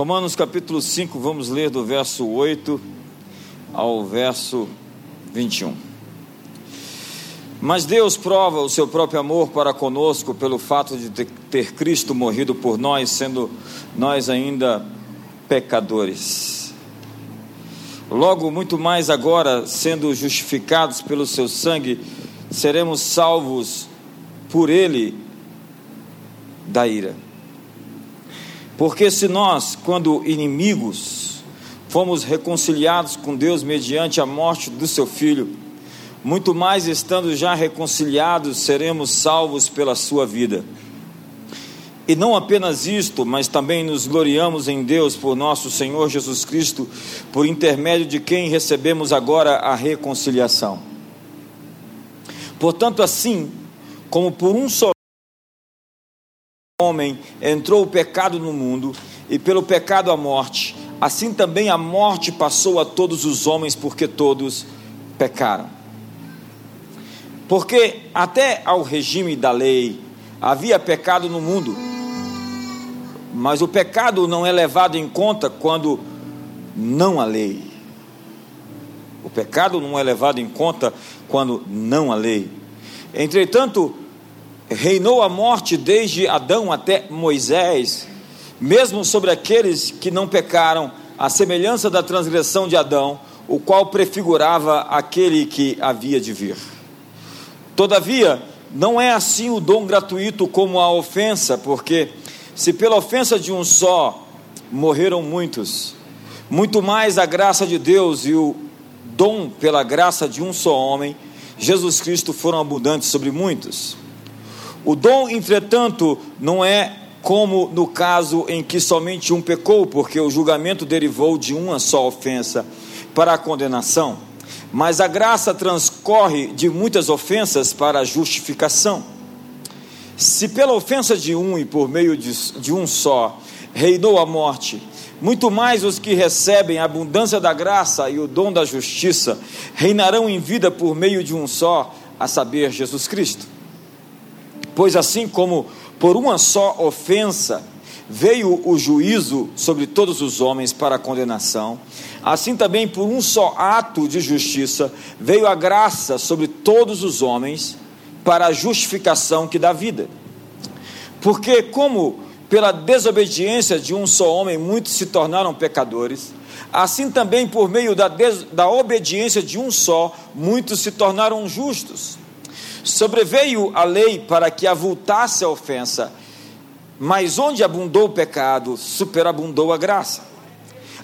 Romanos capítulo 5, vamos ler do verso 8 ao verso 21. Mas Deus prova o seu próprio amor para conosco pelo fato de ter Cristo morrido por nós, sendo nós ainda pecadores. Logo, muito mais agora, sendo justificados pelo seu sangue, seremos salvos por ele da ira. Porque se nós, quando inimigos, fomos reconciliados com Deus mediante a morte do seu filho, muito mais estando já reconciliados, seremos salvos pela sua vida. E não apenas isto, mas também nos gloriamos em Deus por nosso Senhor Jesus Cristo, por intermédio de quem recebemos agora a reconciliação. Portanto, assim como por um só homem entrou o pecado no mundo, e pelo pecado a morte, assim também a morte passou a todos os homens, porque todos pecaram. Porque até ao regime da lei havia pecado no mundo, mas o pecado não é levado em conta quando não há lei. O pecado não é levado em conta quando não há lei. Entretanto, reinou a morte desde Adão até Moisés, mesmo sobre aqueles que não pecaram, à semelhança da transgressão de Adão, o qual prefigurava aquele que havia de vir. Todavia, não é assim o dom gratuito como a ofensa, porque se pela ofensa de um só morreram muitos, muito mais a graça de Deus e o dom pela graça de um só homem, Jesus Cristo, foram abundantes sobre muitos. O dom, entretanto, não é como no caso em que somente um pecou, porque o julgamento derivou de uma só ofensa para a condenação, mas a graça transcorre de muitas ofensas para a justificação. Se pela ofensa de um e por meio de, de um só reinou a morte, muito mais os que recebem a abundância da graça e o dom da justiça reinarão em vida por meio de um só, a saber, Jesus Cristo. Pois assim como por uma só ofensa veio o juízo sobre todos os homens para a condenação, assim também por um só ato de justiça veio a graça sobre todos os homens para a justificação que dá vida. Porque como pela desobediência de um só homem muitos se tornaram pecadores, assim também por meio da, da obediência de um só muitos se tornaram justos. Sobreveio a lei para que avultasse a ofensa, mas onde abundou o pecado, superabundou a graça.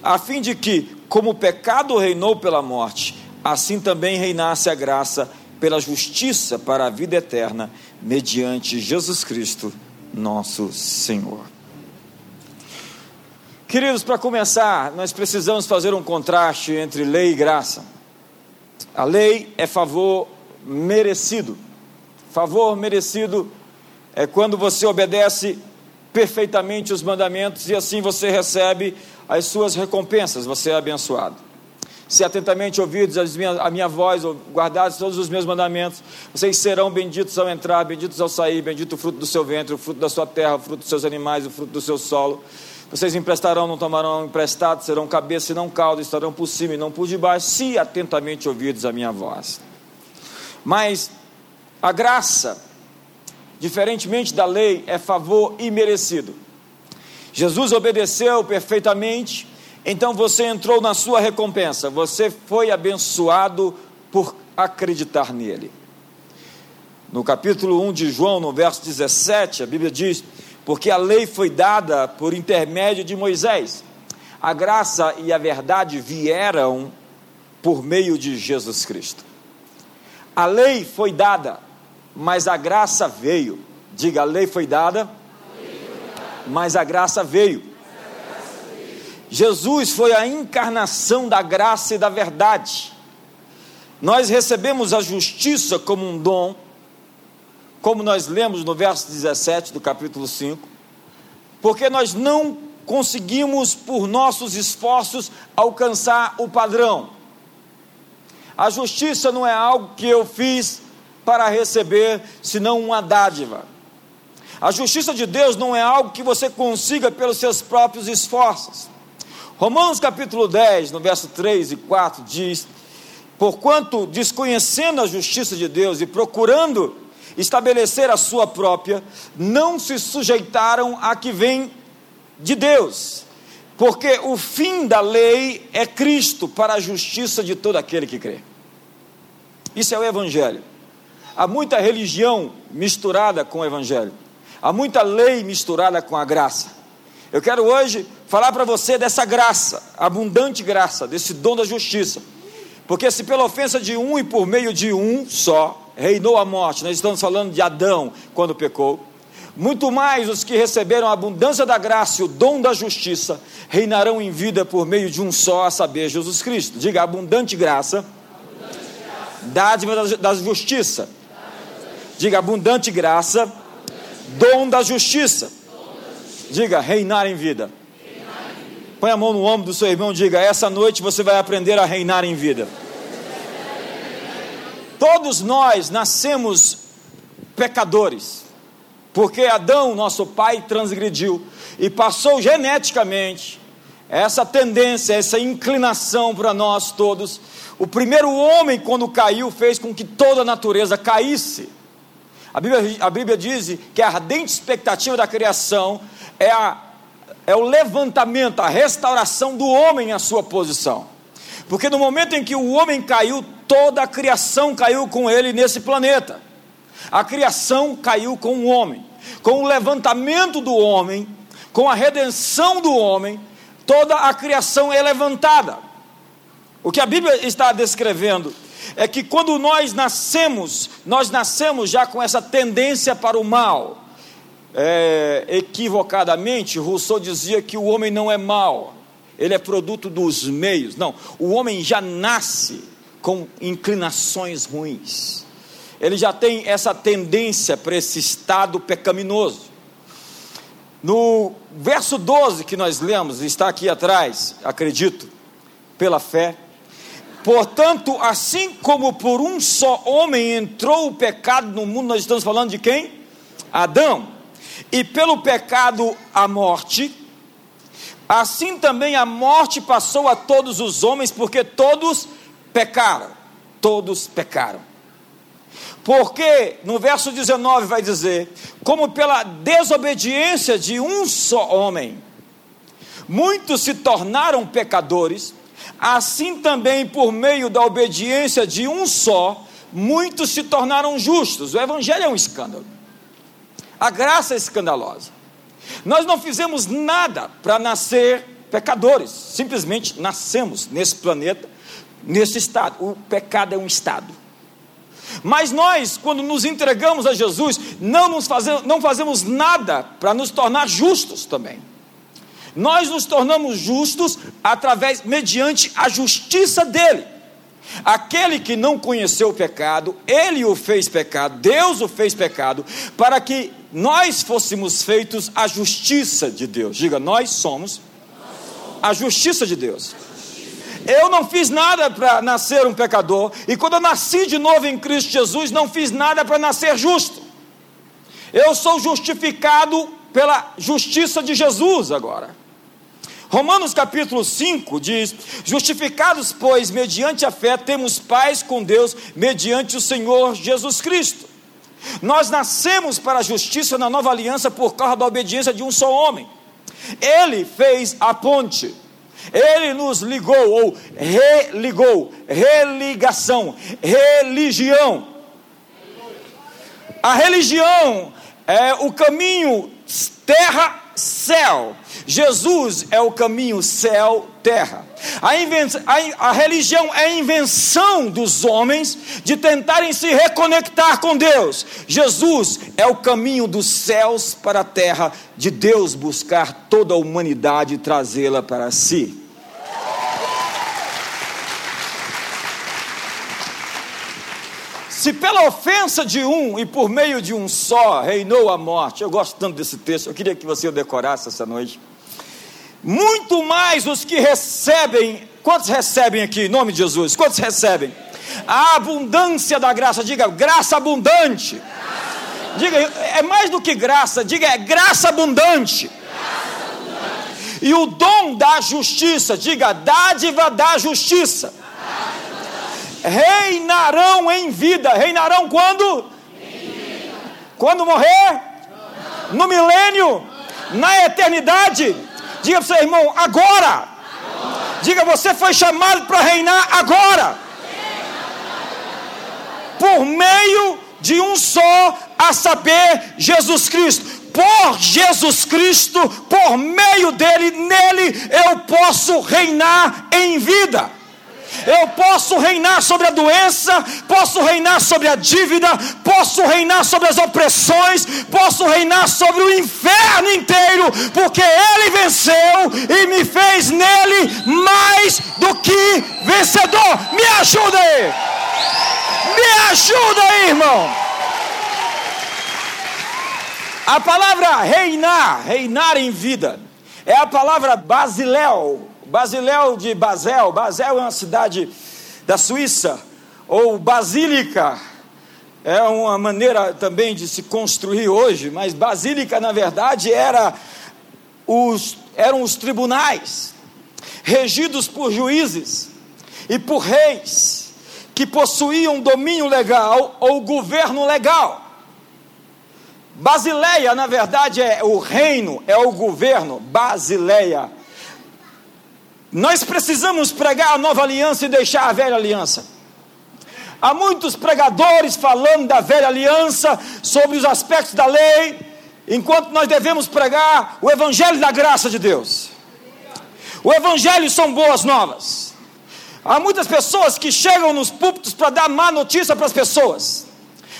A fim de que, como o pecado reinou pela morte, assim também reinasse a graça pela justiça para a vida eterna, mediante Jesus Cristo, nosso Senhor. Queridos, para começar, nós precisamos fazer um contraste entre lei e graça. A lei é favor merecido. Favor merecido é quando você obedece perfeitamente os mandamentos e assim você recebe as suas recompensas, você é abençoado. Se atentamente ouvidos a minha voz, ou guardados todos os meus mandamentos, vocês serão benditos ao entrar, benditos ao sair, bendito o fruto do seu ventre, o fruto da sua terra, o fruto dos seus animais, o fruto do seu solo. Vocês emprestarão, não tomarão emprestado, serão cabeça e não cauda, estarão por cima e não por debaixo, se atentamente ouvidos a minha voz. Mas a graça, diferentemente da lei, é favor imerecido. Jesus obedeceu perfeitamente, então você entrou na sua recompensa, você foi abençoado por acreditar nele. No capítulo 1 de João, no verso 17, a Bíblia diz: Porque a lei foi dada por intermédio de Moisés, a graça e a verdade vieram por meio de Jesus Cristo. A lei foi dada, mas a graça veio. Diga, a lei foi dada, mas a graça veio. Jesus foi a encarnação da graça e da verdade. Nós recebemos a justiça como um dom, como nós lemos no verso 17 do capítulo 5, porque nós não conseguimos, por nossos esforços, alcançar o padrão. A justiça não é algo que eu fiz para receber, senão uma dádiva. A justiça de Deus não é algo que você consiga pelos seus próprios esforços. Romanos capítulo 10, no verso 3 e 4 diz: Porquanto, desconhecendo a justiça de Deus e procurando estabelecer a sua própria, não se sujeitaram a que vem de Deus, porque o fim da lei é Cristo para a justiça de todo aquele que crê. Isso é o Evangelho. Há muita religião misturada com o Evangelho, há muita lei misturada com a graça. Eu quero hoje falar para você dessa graça, abundante graça, desse dom da justiça porque se pela ofensa de um e por meio de um só reinou a morte, nós estamos falando de Adão quando pecou, muito mais os que receberam a abundância da graça e o dom da justiça reinarão em vida por meio de um só, a saber, Jesus Cristo. Diga abundante graça, abundante graça. dádiva da, da justiça. Diga abundante graça, dom da justiça. Diga reinar em vida. Põe a mão no ombro do seu irmão e diga: Essa noite você vai aprender a reinar em vida. Todos nós nascemos pecadores, porque Adão, nosso pai, transgrediu e passou geneticamente essa tendência, essa inclinação para nós todos. O primeiro homem, quando caiu, fez com que toda a natureza caísse. A Bíblia, a Bíblia diz que a ardente expectativa da criação é a é o levantamento, a restauração do homem à sua posição. Porque no momento em que o homem caiu, toda a criação caiu com ele nesse planeta. A criação caiu com o homem. Com o levantamento do homem, com a redenção do homem, toda a criação é levantada. O que a Bíblia está descrevendo é que quando nós nascemos, nós nascemos já com essa tendência para o mal é, equivocadamente, Rousseau dizia que o homem não é mau, ele é produto dos meios. Não, o homem já nasce com inclinações ruins, ele já tem essa tendência para esse estado pecaminoso. No verso 12 que nós lemos, está aqui atrás, acredito, pela fé. Portanto, assim como por um só homem entrou o pecado no mundo, nós estamos falando de quem? Adão e pelo pecado a morte, assim também a morte passou a todos os homens, porque todos pecaram. Todos pecaram. Porque no verso 19 vai dizer: como pela desobediência de um só homem, muitos se tornaram pecadores, assim também por meio da obediência de um só, muitos se tornaram justos. O evangelho é um escândalo. A graça é escandalosa. Nós não fizemos nada para nascer pecadores, simplesmente nascemos nesse planeta, nesse estado. O pecado é um estado. Mas nós, quando nos entregamos a Jesus, não, nos não fazemos nada para nos tornar justos também. Nós nos tornamos justos através, mediante a justiça dele. Aquele que não conheceu o pecado, ele o fez pecado, Deus o fez pecado, para que nós fôssemos feitos a justiça de Deus. Diga, nós somos a justiça de Deus. Eu não fiz nada para nascer um pecador, e quando eu nasci de novo em Cristo Jesus, não fiz nada para nascer justo. Eu sou justificado pela justiça de Jesus agora. Romanos capítulo 5 diz: Justificados, pois, mediante a fé, temos paz com Deus, mediante o Senhor Jesus Cristo. Nós nascemos para a justiça na nova aliança por causa da obediência de um só homem. Ele fez a ponte. Ele nos ligou ou religou, religação, religião. A religião é o caminho terra-céu Jesus é o caminho céu-terra. A, a, a, religião é a invenção dos homens de tentarem se reconectar com Deus. Jesus é o caminho dos céus para a terra, de Deus buscar toda a humanidade e trazê-la para si. Se pela ofensa de um e por meio de um só reinou a morte, eu gosto tanto desse texto, eu queria que você o decorasse essa noite muito mais os que recebem. Quantos recebem aqui, em nome de Jesus? Quantos recebem? A abundância da graça, diga graça abundante. Diga, é mais do que graça, diga, é graça abundante. E o dom da justiça, diga, dádiva da justiça. Reinarão em vida. Reinarão quando? Quando morrer? No milênio? Na eternidade? Diga para o seu irmão, agora. Diga, você foi chamado para reinar agora. Por meio de um só, a saber, Jesus Cristo por Jesus Cristo, por meio dele, nele eu posso reinar em vida. Eu posso reinar sobre a doença, posso reinar sobre a dívida, posso reinar sobre as opressões, posso reinar sobre o inferno inteiro, porque Ele venceu e me fez nele mais do que vencedor. Me ajuda aí, me ajuda aí, irmão. A palavra reinar, reinar em vida, é a palavra basiléu, Basiléu de Basel, Basel é uma cidade da Suíça, ou Basílica, é uma maneira também de se construir hoje, mas Basílica, na verdade, era os, eram os tribunais, regidos por juízes e por reis, que possuíam domínio legal ou governo legal. Basileia, na verdade, é o reino, é o governo, Basileia nós precisamos pregar a nova aliança e deixar a velha aliança. Há muitos pregadores falando da velha aliança, sobre os aspectos da lei, enquanto nós devemos pregar o evangelho da graça de Deus. O evangelho são boas novas. Há muitas pessoas que chegam nos púlpitos para dar má notícia para as pessoas.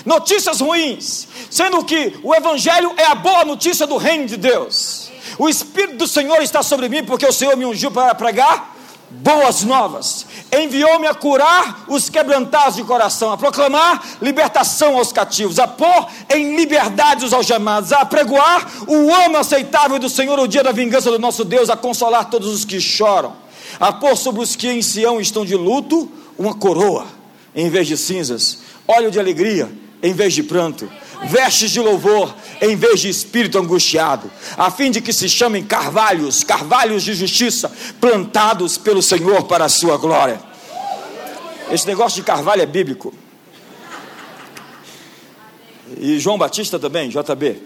Notícias ruins, sendo que o evangelho é a boa notícia do reino de Deus. O Espírito do Senhor está sobre mim, porque o Senhor me ungiu para pregar boas novas. Enviou-me a curar os quebrantados de coração, a proclamar libertação aos cativos, a pôr em liberdade os algemados, a pregoar o ano aceitável do Senhor, o dia da vingança do nosso Deus, a consolar todos os que choram, a pôr sobre os que em Sião estão de luto uma coroa em vez de cinzas, óleo de alegria em vez de pranto vestes de louvor em vez de espírito angustiado, a fim de que se chamem carvalhos, carvalhos de justiça, plantados pelo Senhor para a sua glória. Esse negócio de carvalho é bíblico. E João Batista também, JB.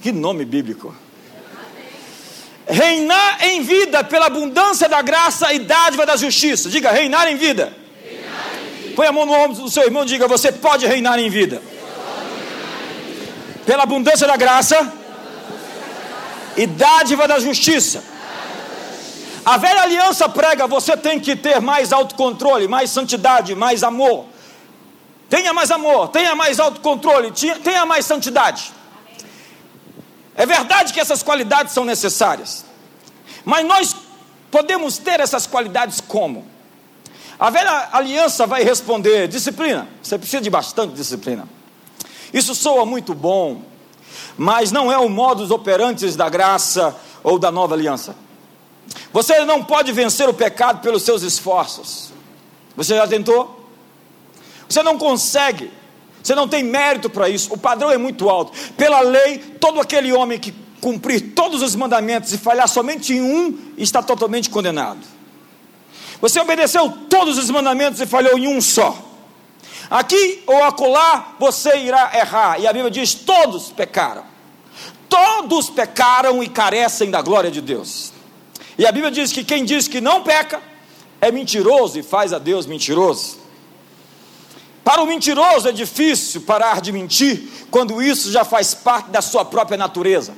Que nome bíblico. Reinar em vida pela abundância da graça e dádiva da justiça. Diga, reinar em vida Põe a mão no ombro do seu irmão e diga: Você pode reinar em vida. Pela abundância da graça e dádiva da justiça. A velha aliança prega: você tem que ter mais autocontrole, mais santidade, mais amor. Tenha mais amor, tenha mais autocontrole, tenha mais santidade. É verdade que essas qualidades são necessárias, mas nós podemos ter essas qualidades como? A velha aliança vai responder: disciplina. Você precisa de bastante disciplina. Isso soa muito bom, mas não é o modus operandi da graça ou da nova aliança. Você não pode vencer o pecado pelos seus esforços. Você já tentou? Você não consegue. Você não tem mérito para isso. O padrão é muito alto. Pela lei, todo aquele homem que cumprir todos os mandamentos e falhar somente em um está totalmente condenado. Você obedeceu todos os mandamentos e falhou em um só. Aqui ou acolá você irá errar. E a Bíblia diz: todos pecaram. Todos pecaram e carecem da glória de Deus. E a Bíblia diz que quem diz que não peca é mentiroso e faz a Deus mentiroso. Para o mentiroso é difícil parar de mentir quando isso já faz parte da sua própria natureza.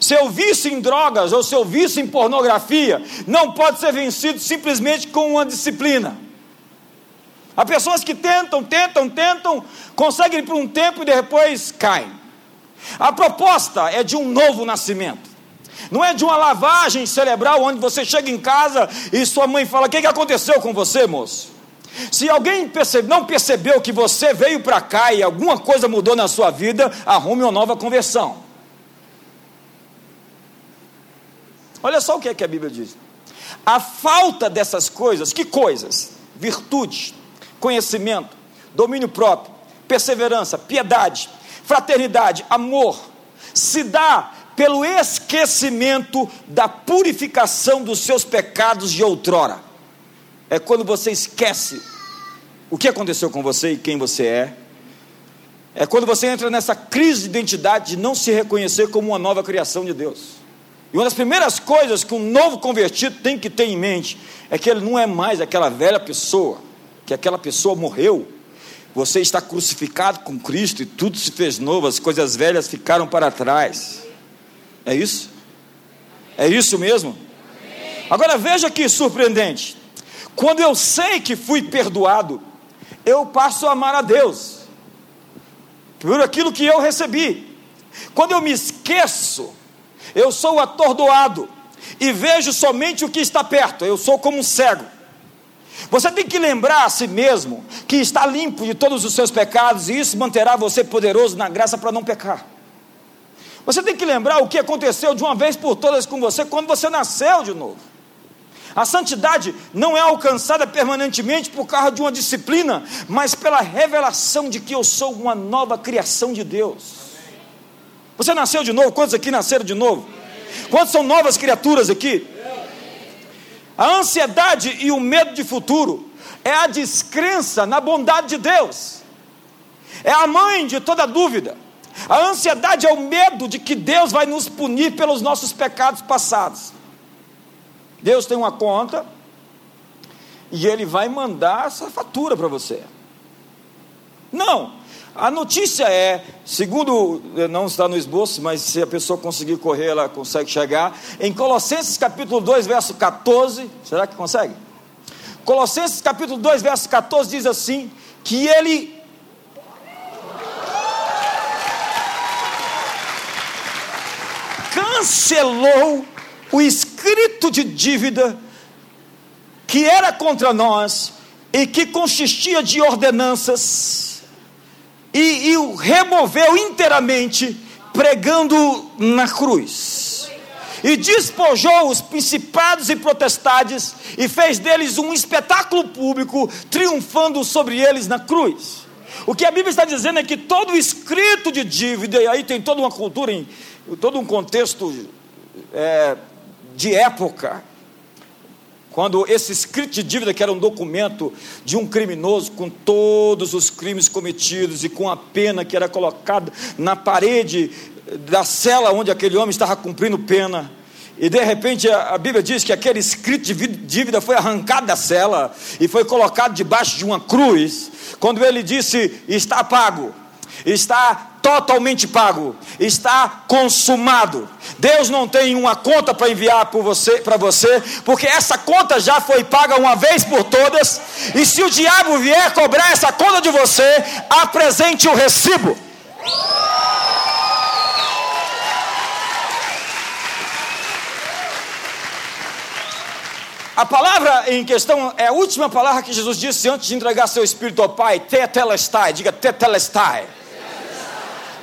Seu vício em drogas ou seu vício em pornografia não pode ser vencido simplesmente com uma disciplina. Há pessoas que tentam, tentam, tentam, conseguem por um tempo e depois caem. A proposta é de um novo nascimento. Não é de uma lavagem cerebral onde você chega em casa e sua mãe fala: O que, aconteceu com você, moço? Se alguém percebe, não percebeu que você veio para cá e alguma coisa mudou na sua vida, arrume uma nova conversão. Olha só o que é que a Bíblia diz. A falta dessas coisas, que coisas? Virtude, conhecimento, domínio próprio, perseverança, piedade, fraternidade, amor, se dá pelo esquecimento da purificação dos seus pecados de outrora. É quando você esquece o que aconteceu com você e quem você é. É quando você entra nessa crise de identidade de não se reconhecer como uma nova criação de Deus. E uma das primeiras coisas que um novo convertido tem que ter em mente é que ele não é mais aquela velha pessoa, que aquela pessoa morreu. Você está crucificado com Cristo e tudo se fez novo, as coisas velhas ficaram para trás. É isso? É isso mesmo? Agora veja que surpreendente. Quando eu sei que fui perdoado, eu passo a amar a Deus por aquilo que eu recebi. Quando eu me esqueço eu sou atordoado e vejo somente o que está perto, eu sou como um cego. Você tem que lembrar a si mesmo que está limpo de todos os seus pecados e isso manterá você poderoso na graça para não pecar. Você tem que lembrar o que aconteceu de uma vez por todas com você quando você nasceu de novo. A santidade não é alcançada permanentemente por causa de uma disciplina, mas pela revelação de que eu sou uma nova criação de Deus. Você nasceu de novo? Quantos aqui nasceram de novo? Quantos são novas criaturas aqui? A ansiedade e o medo de futuro é a descrença na bondade de Deus, é a mãe de toda dúvida. A ansiedade é o medo de que Deus vai nos punir pelos nossos pecados passados. Deus tem uma conta e Ele vai mandar essa fatura para você. Não, a notícia é, segundo, eh, não está no esboço, mas se a pessoa conseguir correr, ela consegue chegar, em Colossenses capítulo 2, verso 14, será que consegue? Colossenses capítulo 2, verso 14 diz assim: que ele cancelou o escrito de dívida que era contra nós e que consistia de ordenanças e, e o removeu inteiramente, pregando na cruz. E despojou os principados e potestades, e fez deles um espetáculo público, triunfando sobre eles na cruz. O que a Bíblia está dizendo é que todo escrito de dívida, e aí tem toda uma cultura, em, todo um contexto é, de época, quando esse escrito de dívida, que era um documento de um criminoso com todos os crimes cometidos e com a pena que era colocada na parede da cela onde aquele homem estava cumprindo pena, e de repente a, Bíblia diz que aquele escrito de dívida foi arrancado da cela e foi colocado debaixo de uma cruz, quando ele disse: Está pago, está totalmente pago, está consumado. Deus não tem uma conta para enviar para você, você, porque essa conta já foi paga uma vez por todas. E se o diabo vier cobrar essa conta de você, apresente o recibo. A palavra em questão é a última palavra que Jesus disse antes de entregar seu espírito ao Pai, tetelestai, diga tetelestai.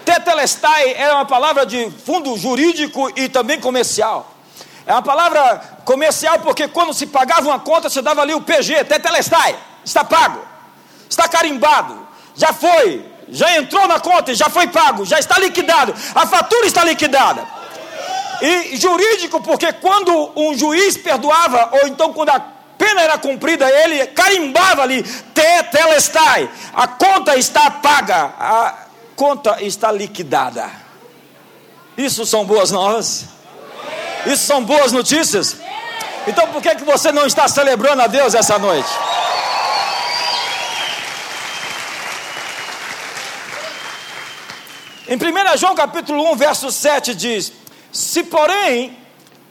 Tetelestai é uma palavra de fundo jurídico e também comercial. É uma palavra comercial porque quando se pagava uma conta, você dava ali o PG, Tetelestai, está pago, está carimbado, já foi, já entrou na conta, já foi pago, já está liquidado, a fatura está liquidada. E jurídico porque quando um juiz perdoava, ou então quando a pena era cumprida, ele carimbava ali, Tetelestai, a conta está paga, a, conta está liquidada. Isso são boas novas? Isso são boas notícias? Então por que, que você não está celebrando a Deus essa noite? Em 1 João capítulo 1, verso 7 diz: Se porém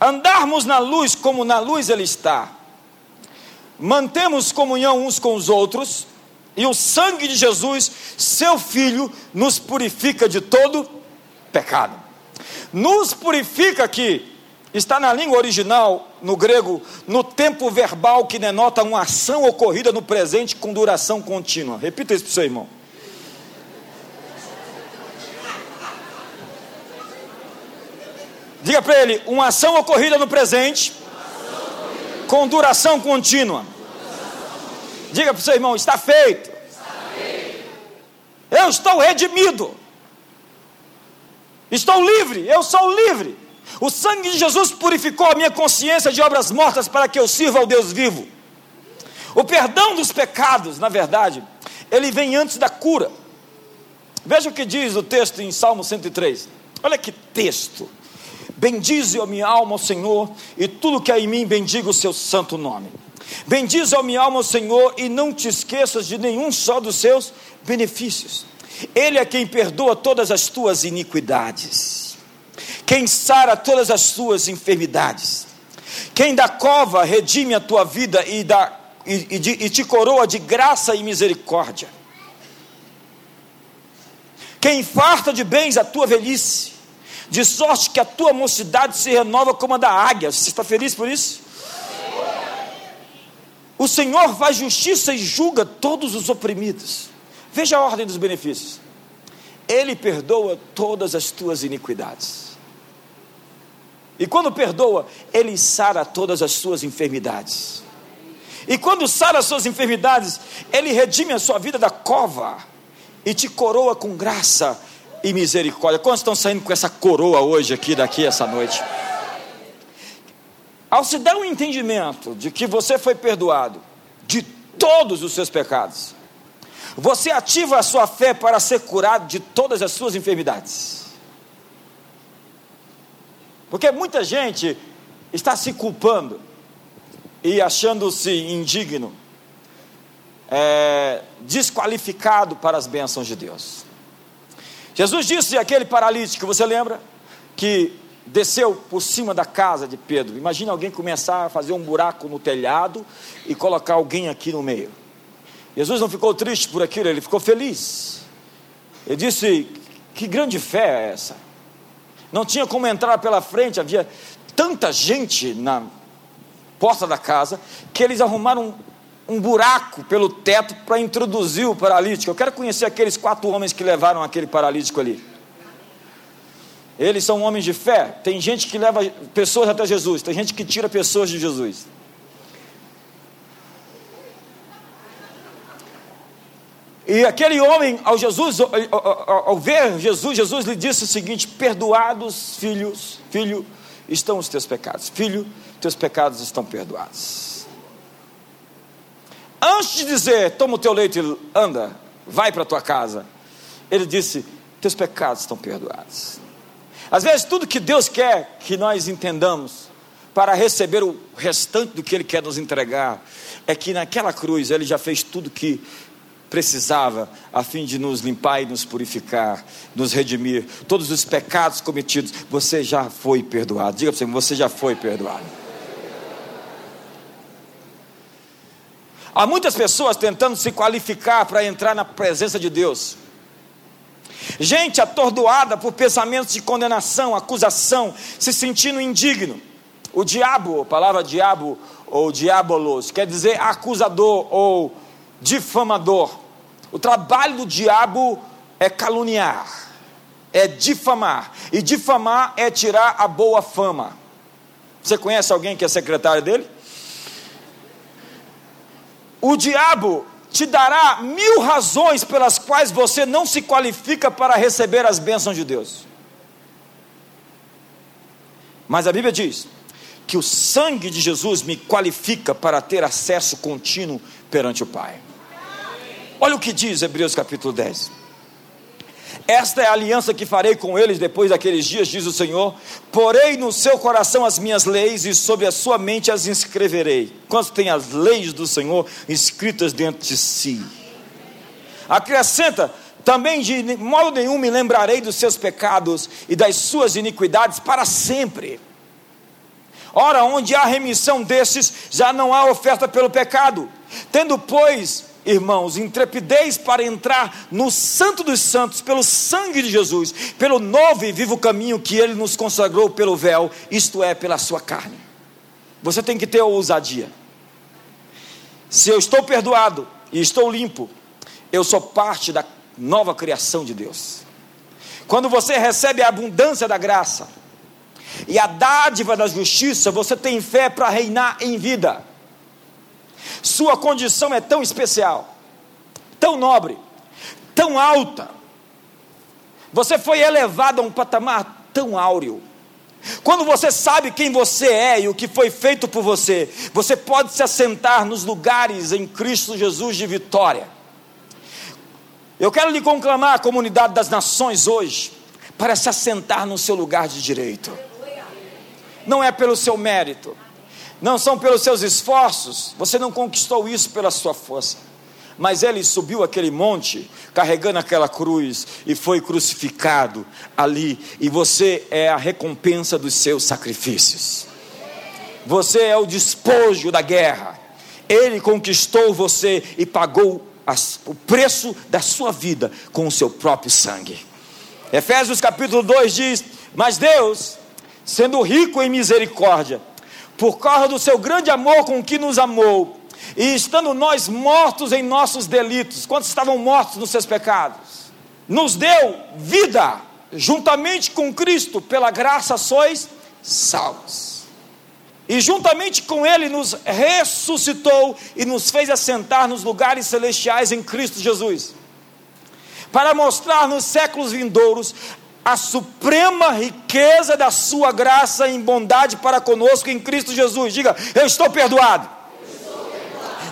andarmos na luz como na luz ele está, mantemos comunhão uns com os outros, e o sangue de Jesus, seu Filho, nos purifica de todo pecado. Nos purifica aqui, está na língua original, no grego, no tempo verbal que denota uma ação ocorrida no presente com duração contínua. Repita isso para o seu irmão. Diga para ele: uma ação ocorrida no presente com duração contínua. Diga para o seu irmão: está feito. Eu estou redimido. Estou livre, eu sou livre. O sangue de Jesus purificou a minha consciência de obras mortas para que eu sirva ao Deus vivo. O perdão dos pecados, na verdade, ele vem antes da cura. Veja o que diz o texto em Salmo 103. Olha que texto. Bendize a minha alma ao Senhor, e tudo que há em mim bendiga o seu santo nome. Bendize a minha alma Senhor, e não te esqueças de nenhum só dos seus benefícios. Ele é quem perdoa todas as tuas iniquidades, quem sara todas as tuas enfermidades, quem da cova redime a tua vida e, dá, e, e, e te coroa de graça e misericórdia, quem farta de bens a tua velhice, de sorte que a tua mocidade se renova como a da águia. Você está feliz por isso? O Senhor faz justiça e julga todos os oprimidos. Veja a ordem dos benefícios. Ele perdoa todas as tuas iniquidades. E quando perdoa, ele sara todas as suas enfermidades. E quando sara as suas enfermidades, ele redime a sua vida da cova e te coroa com graça e misericórdia. Quantos estão saindo com essa coroa hoje aqui, daqui, essa noite? Ao se dar um entendimento de que você foi perdoado de todos os seus pecados, você ativa a sua fé para ser curado de todas as suas enfermidades. Porque muita gente está se culpando e achando-se indigno, é, desqualificado para as bênçãos de Deus. Jesus disse àquele paralítico, você lembra? Que desceu por cima da casa de Pedro. Imagina alguém começar a fazer um buraco no telhado e colocar alguém aqui no meio. Jesus não ficou triste por aquilo, ele ficou feliz. Ele disse: Que grande fé é essa? Não tinha como entrar pela frente, havia tanta gente na porta da casa que eles arrumaram um, um buraco pelo teto para introduzir o paralítico. Eu quero conhecer aqueles quatro homens que levaram aquele paralítico ali. Eles são homens de fé. Tem gente que leva pessoas até Jesus, tem gente que tira pessoas de Jesus. E aquele homem, ao Jesus, ao, ao, ao, ver Jesus, Jesus lhe disse o seguinte: Perdoados, filhos, filho, estão os teus pecados. Filho, teus pecados estão perdoados. Antes de dizer, toma o teu leite e anda, vai para a tua casa, ele disse: Teus pecados estão perdoados. Às vezes, tudo que Deus quer que nós entendamos para receber o restante do que Ele quer nos entregar, é que naquela cruz Ele já fez tudo que precisava a fim de nos limpar e nos purificar, nos redimir. Todos os pecados cometidos, você já foi perdoado. Diga para você, você já foi perdoado. Há muitas pessoas tentando se qualificar para entrar na presença de Deus. Gente atordoada por pensamentos de condenação, acusação, se sentindo indigno. O diabo, a palavra diabo ou diabolos, quer dizer acusador ou difamador. O trabalho do diabo é caluniar, é difamar. E difamar é tirar a boa fama. Você conhece alguém que é secretário dele? O diabo te dará mil razões pelas quais você não se qualifica para receber as bênçãos de Deus. Mas a Bíblia diz que o sangue de Jesus me qualifica para ter acesso contínuo perante o Pai. Olha o que diz Hebreus capítulo 10. Esta é a aliança que farei com eles depois daqueles dias, diz o Senhor. Porei no seu coração as minhas leis e sobre a sua mente as inscreverei. Quantos tem as leis do Senhor escritas dentro de si? Acrescenta: também de modo nenhum me lembrarei dos seus pecados e das suas iniquidades para sempre. Ora, onde há remissão desses, já não há oferta pelo pecado. Tendo, pois, irmãos, intrepidez para entrar no Santo dos Santos, pelo sangue de Jesus, pelo novo e vivo caminho que Ele nos consagrou pelo véu, isto é, pela sua carne. Você tem que ter ousadia. Se eu estou perdoado e estou limpo, eu sou parte da nova criação de Deus. Quando você recebe a abundância da graça e a dádiva da justiça, você tem fé para reinar em vida. Sua condição é tão especial, tão nobre, tão alta, você foi elevado a um patamar tão áureo. Quando você sabe quem você é e o que foi feito por você, você pode se assentar nos lugares em Cristo Jesus de vitória. Eu quero lhe conclamar a comunidade das nações hoje para se assentar no seu lugar de direito. Não é pelo seu mérito, não são pelos seus esforços, você não conquistou isso pela sua força. Mas ele subiu aquele monte, carregando aquela cruz, e foi crucificado ali, e você é a recompensa dos seus sacrifícios. Você é o despojo da guerra. Ele conquistou você e pagou as, o preço da sua vida com o seu próprio sangue. Efésios capítulo 2 diz: Mas Deus, sendo rico em misericórdia, por causa do seu grande amor com que nos amou, e estando nós mortos em nossos delitos, quantos estavam mortos nos seus pecados? Nos deu vida, juntamente com Cristo, pela graça sois salvos. E juntamente com Ele nos ressuscitou e nos fez assentar nos lugares celestiais em Cristo Jesus, para mostrar nos séculos vindouros a suprema riqueza da Sua graça em bondade para conosco em Cristo Jesus. Diga, eu estou perdoado.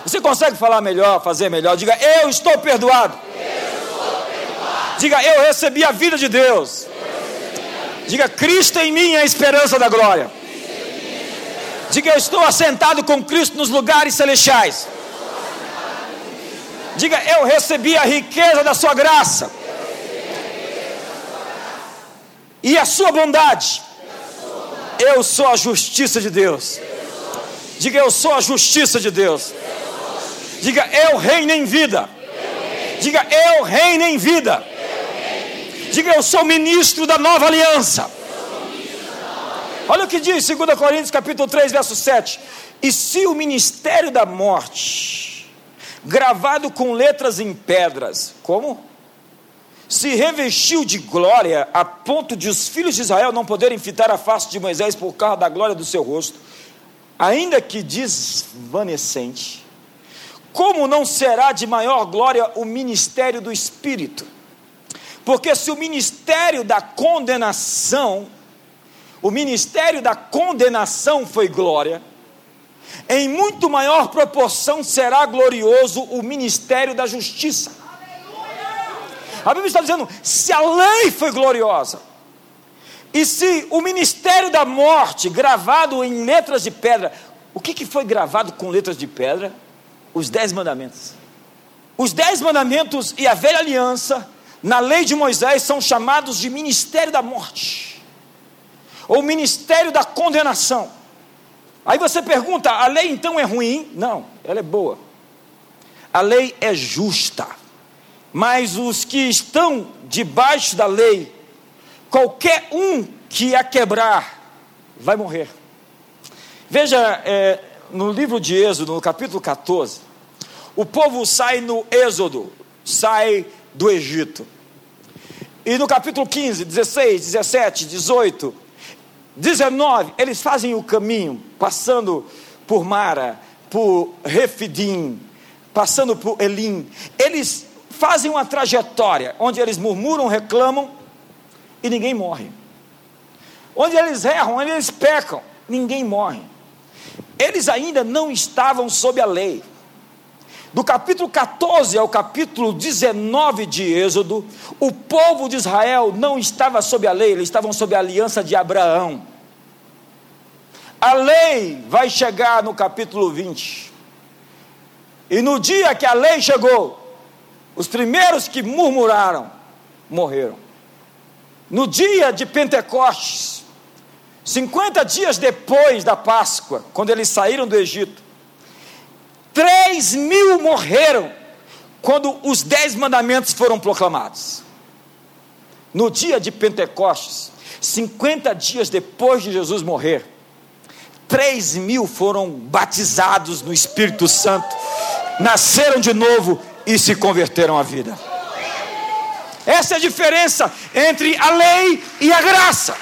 Você consegue falar melhor, fazer melhor? Diga, eu estou perdoado. Eu estou perdoado. Diga, eu recebi a vida de Deus. Diga, Cristo em mim é a esperança da glória. Diga, eu estou assentado com Cristo nos lugares celestiais. Diga, eu recebi a riqueza da sua graça. E a sua bondade. Eu sou a justiça de Deus. Diga, eu sou a justiça de Deus. Diga, eu reino em vida. Diga, eu reino em vida. Diga, eu sou ministro da nova aliança. Olha o que diz 2 Coríntios capítulo 3, verso 7. E se o ministério da morte, gravado com letras em pedras, como? Se revestiu de glória a ponto de os filhos de Israel não poderem fitar a face de Moisés por causa da glória do seu rosto, ainda que desvanecente, como não será de maior glória o ministério do Espírito? Porque se o ministério da condenação, o ministério da condenação foi glória, em muito maior proporção será glorioso o ministério da justiça. A Bíblia está dizendo: se a lei foi gloriosa, e se o ministério da morte, gravado em letras de pedra, o que, que foi gravado com letras de pedra? os dez mandamentos. Os dez mandamentos e a velha aliança, na lei de Moisés, são chamados de ministério da morte, ou ministério da condenação. Aí você pergunta: a lei então é ruim? Não, ela é boa. A lei é justa, mas os que estão debaixo da lei, qualquer um que a quebrar, vai morrer. Veja, é, no livro de Êxodo, no capítulo 14, o povo sai no Êxodo, sai do Egito. E no capítulo 15, 16, 17, 18, 19, eles fazem o caminho, passando por Mara, por Refidim, passando por Elim. Eles fazem uma trajetória onde eles murmuram, reclamam e ninguém morre. Onde eles erram, onde eles pecam, ninguém morre. Eles ainda não estavam sob a lei. Do capítulo 14 ao capítulo 19 de Êxodo, o povo de Israel não estava sob a lei, eles estavam sob a aliança de Abraão. A lei vai chegar no capítulo 20. E no dia que a lei chegou, os primeiros que murmuraram morreram. No dia de Pentecostes, 50 dias depois da Páscoa, quando eles saíram do Egito, 3 mil morreram quando os dez mandamentos foram proclamados. No dia de Pentecostes, 50 dias depois de Jesus morrer, 3 mil foram batizados no Espírito Santo, nasceram de novo e se converteram à vida. Essa é a diferença entre a lei e a graça.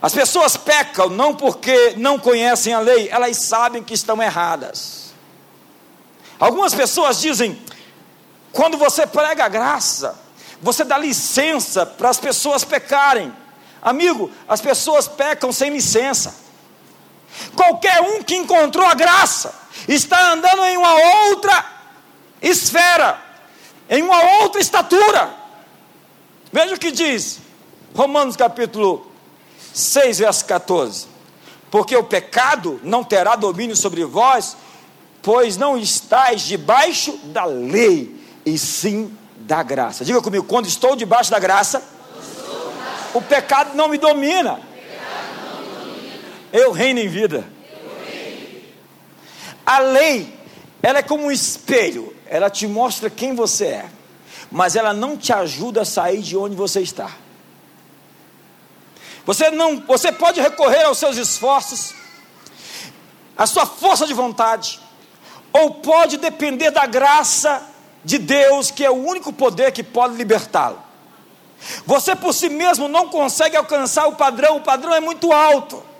As pessoas pecam não porque não conhecem a lei, elas sabem que estão erradas. Algumas pessoas dizem: quando você prega a graça, você dá licença para as pessoas pecarem. Amigo, as pessoas pecam sem licença. Qualquer um que encontrou a graça está andando em uma outra esfera, em uma outra estatura. Veja o que diz Romanos capítulo 6, verso 14. Porque o pecado não terá domínio sobre vós, pois não estáis debaixo da lei, e sim da graça. Diga comigo, quando estou debaixo da graça, o pecado não me domina. Eu reino em vida. A lei, ela é como um espelho, ela te mostra quem você é, mas ela não te ajuda a sair de onde você está. Você não, você pode recorrer aos seus esforços, à sua força de vontade, ou pode depender da graça de Deus, que é o único poder que pode libertá-lo. Você por si mesmo não consegue alcançar o padrão, o padrão é muito alto.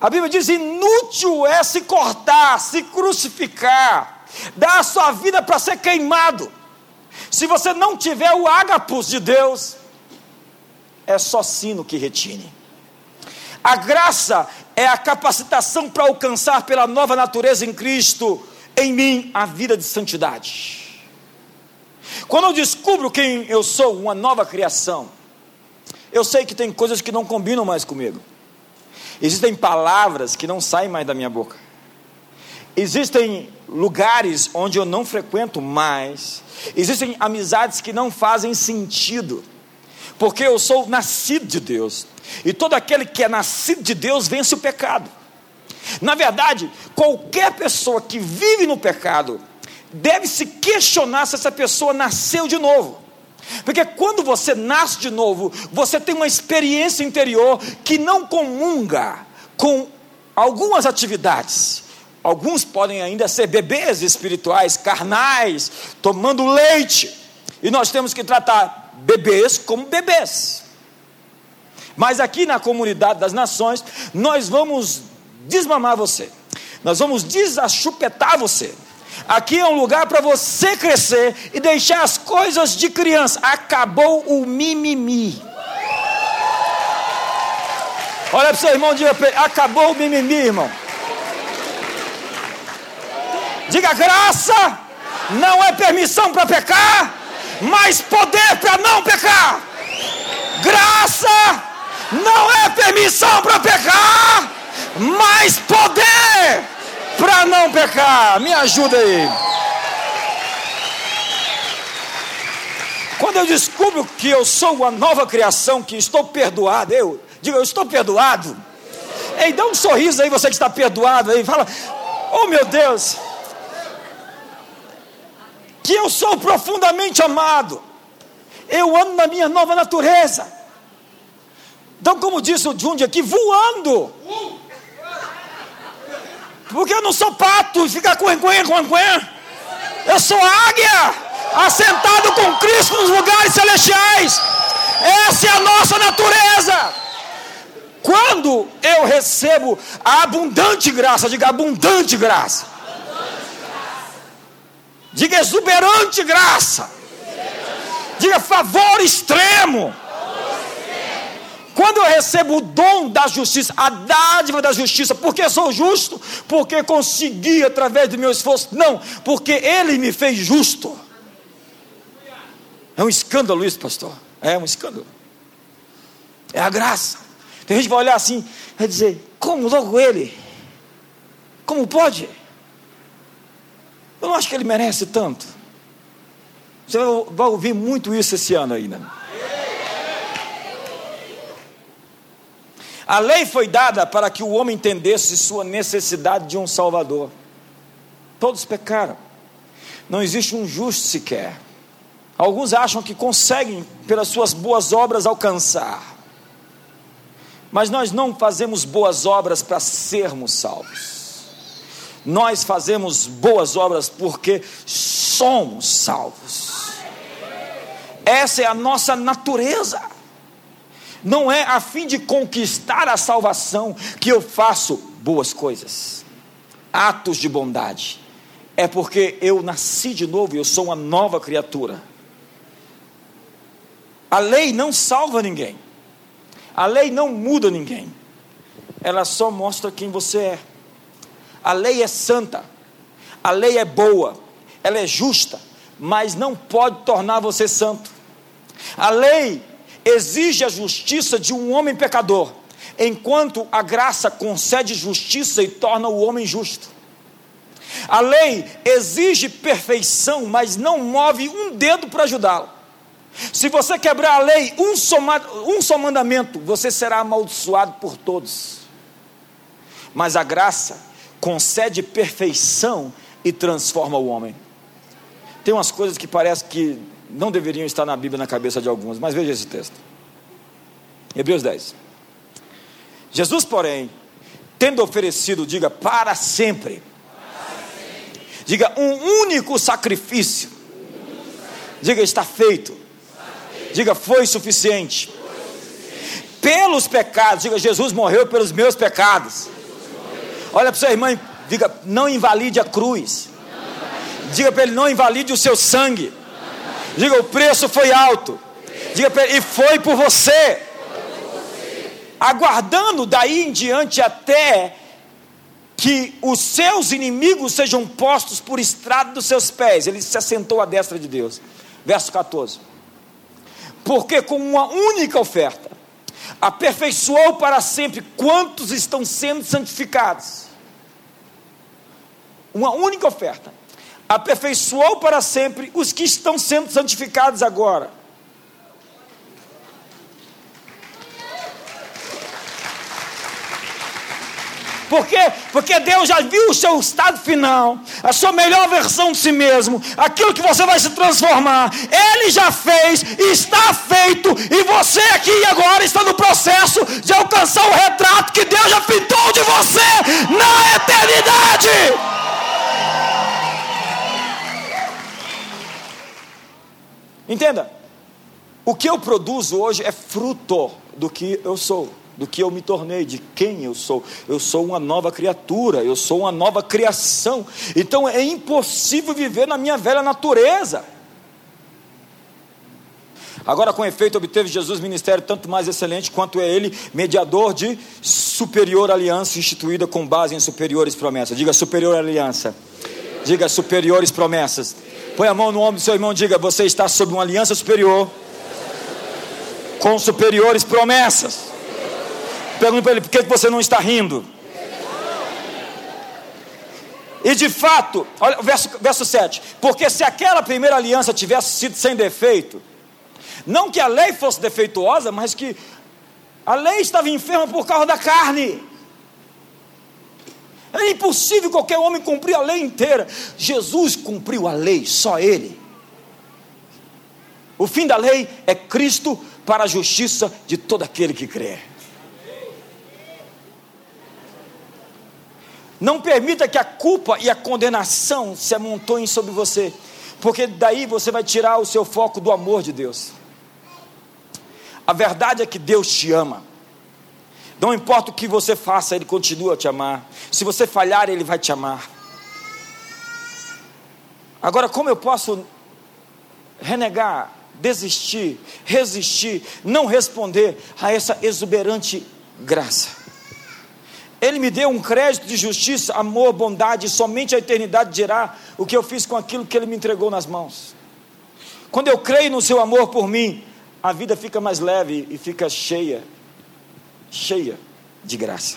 A Bíblia diz: inútil é se cortar, se crucificar, dar a sua vida para ser queimado. Se você não tiver o ágapos de Deus, é só sino que retine. A graça é a capacitação para alcançar pela nova natureza em Cristo, em mim, a vida de santidade. Quando eu descubro quem eu sou, uma nova criação, eu sei que tem coisas que não combinam mais comigo. Existem palavras que não saem mais da minha boca. Existem lugares onde eu não frequento mais. Existem amizades que não fazem sentido porque eu sou nascido de Deus, e todo aquele que é nascido de Deus vence o pecado. Na verdade, qualquer pessoa que vive no pecado deve se questionar se essa pessoa nasceu de novo. Porque quando você nasce de novo, você tem uma experiência interior que não comunga com algumas atividades. Alguns podem ainda ser bebês espirituais, carnais, tomando leite. E nós temos que tratar bebês como bebês. Mas aqui na comunidade das nações, nós vamos desmamar você, nós vamos desachupetar você. Aqui é um lugar para você crescer e deixar as coisas de criança. Acabou o mimimi. Olha para o seu irmão, diga para acabou o mimimi, irmão. Diga graça, não é permissão para pecar, mais poder para não pecar. Graça não é permissão para pecar, mais poder para não pecar. Me ajuda aí. Quando eu descubro que eu sou uma nova criação, que estou perdoado, eu digo, eu estou perdoado. Ei, dá um sorriso aí, você que está perdoado aí, fala, oh meu Deus, que eu sou profundamente amado, eu ando na minha nova natureza. Então, como disse o Jundi aqui, voando. Porque eu não sou pato ficar com com Eu sou águia, assentado com Cristo nos lugares celestiais. Essa é a nossa natureza. Quando eu recebo a abundante graça, diga abundante graça Diga exuberante graça. Diga favor extremo. Quando eu recebo o dom da justiça, a dádiva da justiça, porque sou justo, porque consegui através do meu esforço, não, porque Ele me fez justo. É um escândalo isso, pastor. É um escândalo. É a graça. Tem gente que vai olhar assim, vai dizer: como logo Ele? Como pode? Eu não acho que ele merece tanto. Você vai ouvir muito isso esse ano ainda. A lei foi dada para que o homem entendesse sua necessidade de um Salvador. Todos pecaram. Não existe um justo sequer. Alguns acham que conseguem, pelas suas boas obras, alcançar. Mas nós não fazemos boas obras para sermos salvos. Nós fazemos boas obras porque somos salvos. Essa é a nossa natureza. Não é a fim de conquistar a salvação que eu faço boas coisas, atos de bondade. é porque eu nasci de novo e eu sou uma nova criatura. A lei não salva ninguém. A lei não muda ninguém. Ela só mostra quem você é. A lei é santa. A lei é boa. Ela é justa, mas não pode tornar você santo. A lei exige a justiça de um homem pecador, enquanto a graça concede justiça e torna o homem justo. A lei exige perfeição, mas não move um dedo para ajudá-lo. Se você quebrar a lei, um só, um só mandamento, você será amaldiçoado por todos. Mas a graça concede perfeição e transforma o homem. Tem umas coisas que parece que não deveriam estar na Bíblia na cabeça de alguns, mas veja esse texto. Hebreus 10. Jesus, porém, tendo oferecido, diga para sempre, diga um único sacrifício, diga está feito, diga foi suficiente. Pelos pecados, diga Jesus morreu pelos meus pecados. Olha para sua irmã diga: não invalide a cruz. Diga para ele: não invalide o seu sangue. Diga: o preço foi alto. Diga e foi por você. Aguardando daí em diante até que os seus inimigos sejam postos por estrado dos seus pés. Ele se assentou à destra de Deus. Verso 14. Porque com uma única oferta aperfeiçoou para sempre quantos estão sendo santificados. Uma única oferta aperfeiçoou para sempre os que estão sendo santificados agora. Por quê? Porque Deus já viu o seu estado final, a sua melhor versão de si mesmo, aquilo que você vai se transformar. Ele já fez, está feito, e você aqui e agora está no processo de alcançar o retrato que Deus já pintou de você na eternidade. Entenda, o que eu produzo hoje é fruto do que eu sou, do que eu me tornei, de quem eu sou. Eu sou uma nova criatura, eu sou uma nova criação. Então é impossível viver na minha velha natureza. Agora, com efeito, obteve Jesus ministério tanto mais excelente quanto é ele, mediador de superior aliança instituída com base em superiores promessas. Diga superior aliança. Diga superiores promessas. Põe a mão no ombro do seu irmão e diga: Você está sob uma aliança superior, com superiores promessas. Pergunta para ele: Por que você não está rindo? E de fato, olha o verso, verso 7: Porque se aquela primeira aliança tivesse sido sem defeito, não que a lei fosse defeituosa, mas que a lei estava enferma por causa da carne. É impossível qualquer homem cumprir a lei inteira. Jesus cumpriu a lei, só ele. O fim da lei é Cristo para a justiça de todo aquele que crê. Não permita que a culpa e a condenação se amontoem sobre você, porque daí você vai tirar o seu foco do amor de Deus. A verdade é que Deus te ama. Não importa o que você faça, Ele continua a te amar. Se você falhar, Ele vai te amar. Agora, como eu posso renegar, desistir, resistir, não responder a essa exuberante graça? Ele me deu um crédito de justiça, amor, bondade, e somente a eternidade dirá o que eu fiz com aquilo que Ele me entregou nas mãos. Quando eu creio no Seu amor por mim, a vida fica mais leve e fica cheia cheia de graça.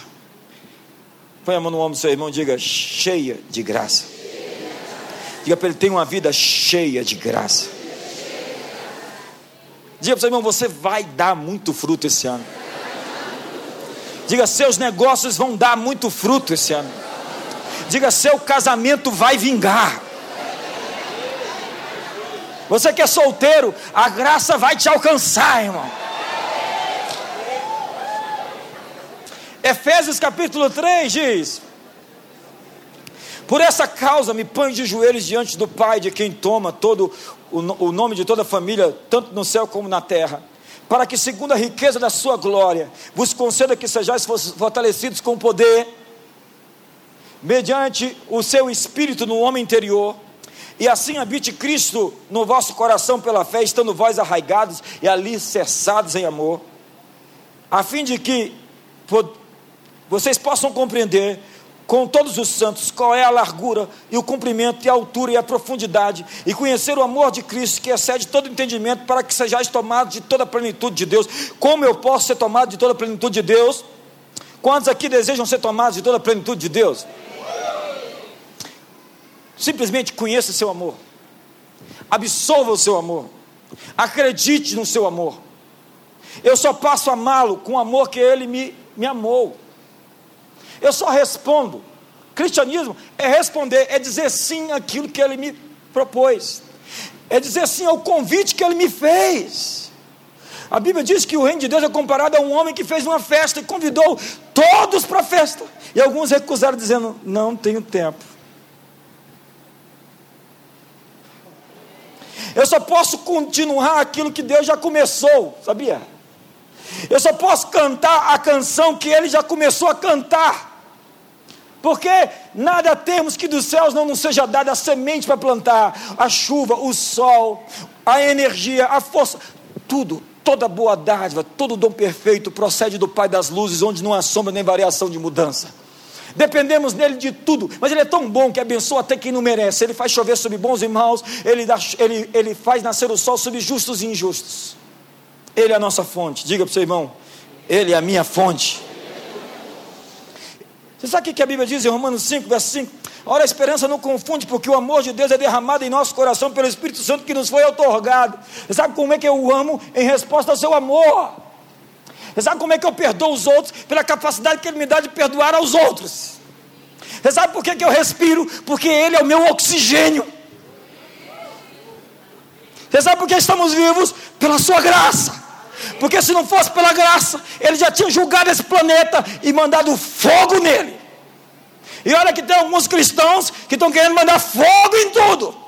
Põe a mão no ombro do seu irmão e diga: cheia de graça. Diga para ele: tem uma vida cheia de graça. Diga para o seu irmão: você vai dar muito fruto esse ano. Diga: seus negócios vão dar muito fruto esse ano. Diga: seu casamento vai vingar. Você que é solteiro, a graça vai te alcançar, irmão. Efésios capítulo 3 diz: Por essa causa me ponho de joelhos diante do Pai, de quem toma todo o, nome de toda a família, tanto no céu como na terra, para que, segundo a riqueza da sua glória, vos conceda que sejais fortalecidos com poder mediante o seu espírito no homem interior, e assim habite Cristo no vosso coração pela fé, estando vós arraigados e ali cessados em amor, a fim de que vocês possam compreender com todos os santos qual é a largura e o comprimento e a altura e a profundidade e conhecer o amor de Cristo que excede todo entendimento para que sejais tomados de toda a plenitude de Deus. Como eu posso ser tomado de toda a plenitude de Deus? Quantos aqui desejam ser tomados de toda a plenitude de Deus? Simplesmente conheça o seu amor. Absolva o seu amor. Acredite no seu amor. Eu só passo a amá-lo com o amor que ele me, me amou. Eu só respondo. Cristianismo é responder, é dizer sim àquilo que ele me propôs. É dizer sim ao convite que ele me fez. A Bíblia diz que o reino de Deus é comparado a um homem que fez uma festa e convidou todos para a festa. E alguns recusaram, dizendo: Não tenho tempo. Eu só posso continuar aquilo que Deus já começou, sabia? Eu só posso cantar a canção que Ele já começou a cantar. Porque nada temos que dos céus não nos seja dada a semente para plantar, a chuva, o sol, a energia, a força, tudo, toda boa dádiva, todo dom perfeito procede do Pai das luzes, onde não há sombra nem variação de mudança. Dependemos dele de tudo, mas ele é tão bom que abençoa até quem não merece. Ele faz chover sobre bons e maus, ele, dá, ele, ele faz nascer o sol sobre justos e injustos. Ele é a nossa fonte. Diga para o seu irmão: Ele é a minha fonte. Você sabe o que a Bíblia diz em Romanos 5, verso 5? Ora, a esperança não confunde, porque o amor de Deus é derramado em nosso coração pelo Espírito Santo que nos foi otorgado. Você sabe como é que eu amo em resposta ao seu amor? Você sabe como é que eu perdoo os outros? Pela capacidade que Ele me dá de perdoar aos outros. Você sabe por que, que eu respiro? Porque Ele é o meu oxigênio. Você sabe por que estamos vivos? Pela Sua graça. Porque se não fosse pela graça, Ele já tinha julgado esse planeta e mandado fogo nele. E olha que tem alguns cristãos que estão querendo mandar fogo em tudo.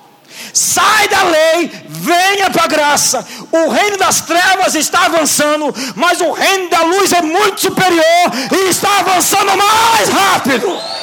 Sai da lei, venha para a graça. O reino das trevas está avançando, mas o reino da luz é muito superior e está avançando mais rápido.